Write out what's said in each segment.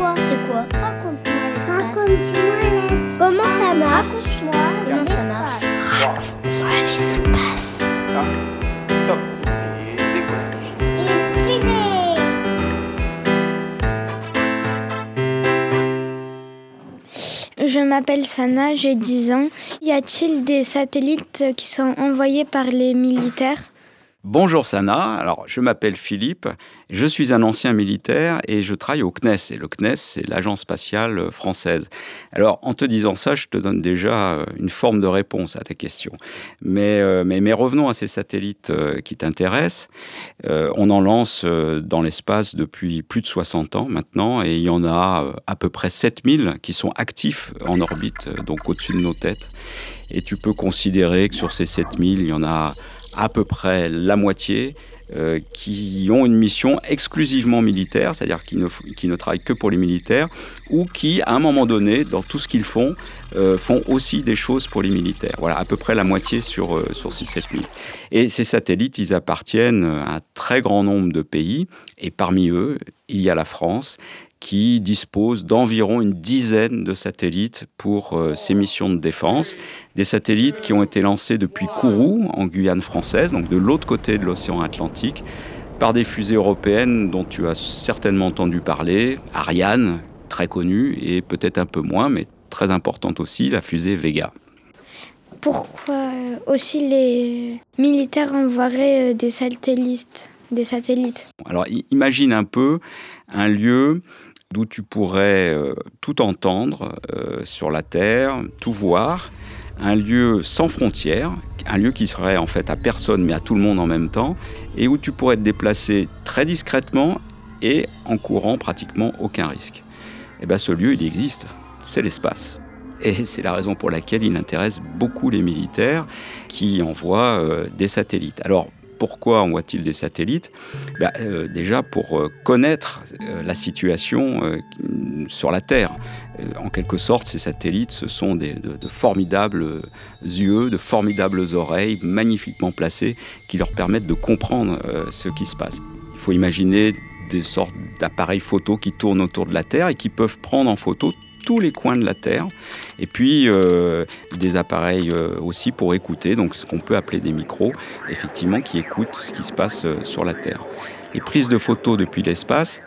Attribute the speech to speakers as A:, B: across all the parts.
A: quoi
B: C'est quoi
A: Raconte-moi l'espace.
B: Raconte-moi l'espace.
A: Comment ça marche
B: Raconte-moi
A: Comment ça marche
B: Raconte-moi l'espace.
C: Top.
D: Je m'appelle Sana, j'ai 10 ans. Y a-t-il des satellites qui sont envoyés par les militaires?
E: Bonjour Sana, alors je m'appelle Philippe, je suis un ancien militaire et je travaille au CNES. Et le CNES, c'est l'agence spatiale française. Alors en te disant ça, je te donne déjà euh, une forme de réponse à ta question. Mais, euh, mais, mais revenons à ces satellites euh, qui t'intéressent. Euh, on en lance euh, dans l'espace depuis plus de 60 ans maintenant et il y en a euh, à peu près 7000 qui sont actifs en orbite, euh, donc au-dessus de nos têtes. Et tu peux considérer que sur ces 7000, il y en a à peu près la moitié euh, qui ont une mission exclusivement militaire, c'est-à-dire qui ne, qui ne travaillent que pour les militaires, ou qui, à un moment donné, dans tout ce qu'ils font, euh, font aussi des choses pour les militaires. Voilà, à peu près la moitié sur, euh, sur 6-7 000. Et ces satellites, ils appartiennent à un très grand nombre de pays, et parmi eux, il y a la France, qui dispose d'environ une dizaine de satellites pour euh, ses missions de défense. Des satellites qui ont été lancés depuis Kourou, en Guyane française, donc de l'autre côté de l'océan Atlantique, par des fusées européennes dont tu as certainement entendu parler, Ariane, très connue, et peut-être un peu moins, mais très importante aussi, la fusée Vega.
D: Pourquoi euh, aussi les militaires envoieraient euh, des satellites des satellites?
E: Alors imagine un peu un lieu d'où tu pourrais euh, tout entendre euh, sur la Terre, tout voir, un lieu sans frontières, un lieu qui serait en fait à personne mais à tout le monde en même temps, et où tu pourrais te déplacer très discrètement et en courant pratiquement aucun risque. Et bien ce lieu, il existe, c'est l'espace. Et c'est la raison pour laquelle il intéresse beaucoup les militaires qui envoient euh, des satellites. Pourquoi envoient-ils des satellites? Ben, euh, Déjà pour euh, connaître euh, la situation sur la Terre. En quelque sorte, ces satellites, ce sont de, de formidables yeux, de formidables oreilles, magnifiquement placées, qui leur permettent de comprendre ce qui se passe. Il faut imaginer des sortes d'appareils photo qui tournent autour de la Terre et qui peuvent prendre en photo tous les coins de la Terre. Et puis euh, des appareils euh, aussi pour écouter, donc ce qu'on peut appeler des micros, effectivement, qui écoutent ce qui se passe euh, sur la Terre. Les prises de photos depuis l'espace,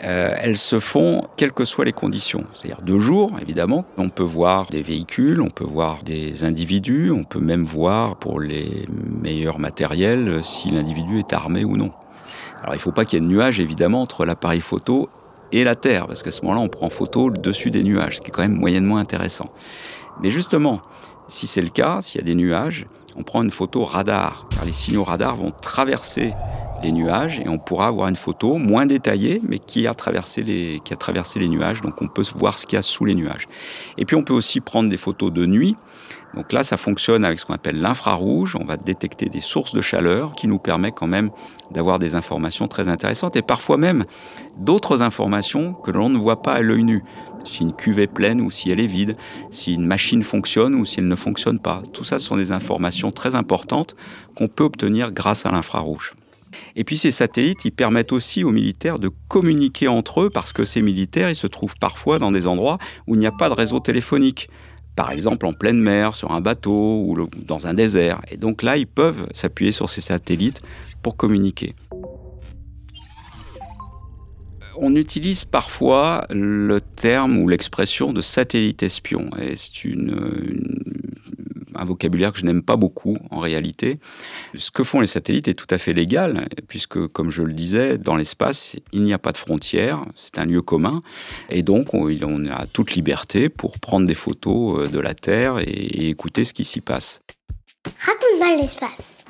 E: elles se font quelles que soient les conditions. C'est-à-dire de jour, évidemment, on peut voir des véhicules, on peut voir des individus, on peut même voir pour les meilleurs matériels si l'individu est armé ou non. Alors il ne faut pas qu'il y ait de nuages, évidemment, entre l'appareil photo et la Terre, parce qu'à ce moment-là, on prend photo le dessus des nuages, ce qui est quand même moyennement intéressant. Mais justement, si c'est le cas, s'il y a des nuages, on prend une photo radar, car les signaux radar vont traverser les nuages et on pourra avoir une photo moins détaillée, mais qui a traversé les, qui a traversé les nuages, donc on peut voir ce qu'il y a sous les nuages. Et puis on peut aussi prendre des photos de nuit. Donc là, ça fonctionne avec ce qu'on appelle l'infrarouge. On va détecter des sources de chaleur qui nous permet quand même d'avoir des informations très intéressantes et parfois même d'autres informations que l'on ne voit pas à l'œil nu. Si une cuve est pleine ou si elle est vide, si une machine fonctionne ou si elle ne fonctionne pas. Tout ça ce sont des informations très importantes qu'on peut obtenir grâce à l'infrarouge. Et puis ces satellites, ils permettent aussi aux militaires de communiquer entre eux parce que ces militaires, ils se trouvent parfois dans des endroits où il n'y a pas de réseau téléphonique. Par exemple en pleine mer, sur un bateau ou dans un désert. Et donc là, ils peuvent s'appuyer sur ces satellites pour communiquer. On utilise parfois le terme ou l'expression de satellite espion. C'est une- un vocabulaire que je n'aime pas beaucoup en réalité. Ce que font les satellites est tout à fait légal, puisque, comme je le disais, dans l'espace, il n'y a pas de frontières, c'est un lieu commun, et donc on, on a toute liberté pour prendre des photos euh, de la Terre et, et écouter ce qui s'y passe.
B: Raconte-moi l'espace.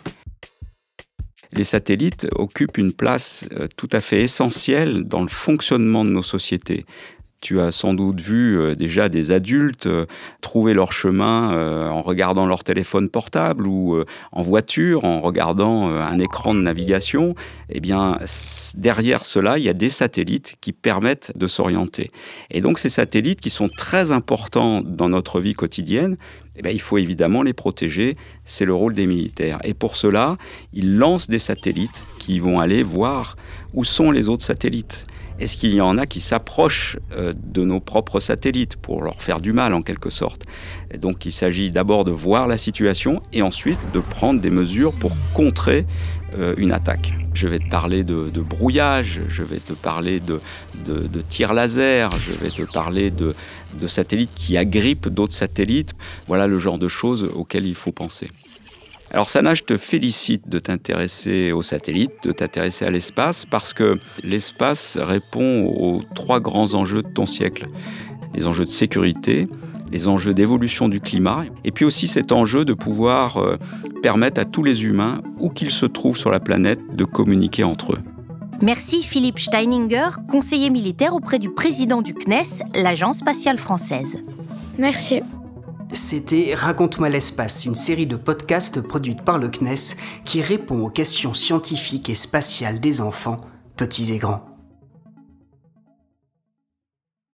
E: Les satellites occupent une place euh, tout à fait essentielle dans le fonctionnement de nos sociétés. Tu as sans doute vu euh, déjà des adultes euh, trouver leur chemin euh, en regardant leur téléphone portable ou en voiture, en regardant un écran de navigation. Eh bien, derrière cela, il y a des satellites qui permettent de s'orienter. Et donc, ces satellites qui sont très importants dans notre vie quotidienne, eh bien, il faut évidemment les protéger. C'est le rôle des militaires. Et pour cela, ils lancent des satellites qui vont aller voir où sont les autres satellites. Est-ce qu'il y en a qui s'approchent euh, de nos propres satellites pour leur faire du mal en quelque sorte? Donc il s'agit d'abord de voir la situation et ensuite de prendre des mesures pour contrer euh, une attaque. Je vais te parler de, brouillage, je vais te parler de, de, tir laser, je vais te parler de satellites qui agrippent d'autres satellites. Voilà le genre de choses auxquelles il faut penser. Alors Sana, je te félicite de t'intéresser aux satellites, de t'intéresser à l'espace, parce que l'espace répond aux trois grands enjeux de ton siècle. Les enjeux de sécurité, les enjeux d'évolution du climat, et puis aussi cet enjeu de pouvoir euh, permettre à tous les humains, où qu'ils se trouvent sur la planète, de communiquer entre eux.
F: Merci Philippe Steininger, conseiller militaire auprès du président du CNES, l'Agence spatiale française.
D: Merci.
G: C'était Raconte-moi l'espace, une série de podcasts produite par le CNES qui répond aux questions scientifiques et spatiales des enfants, petits et grands.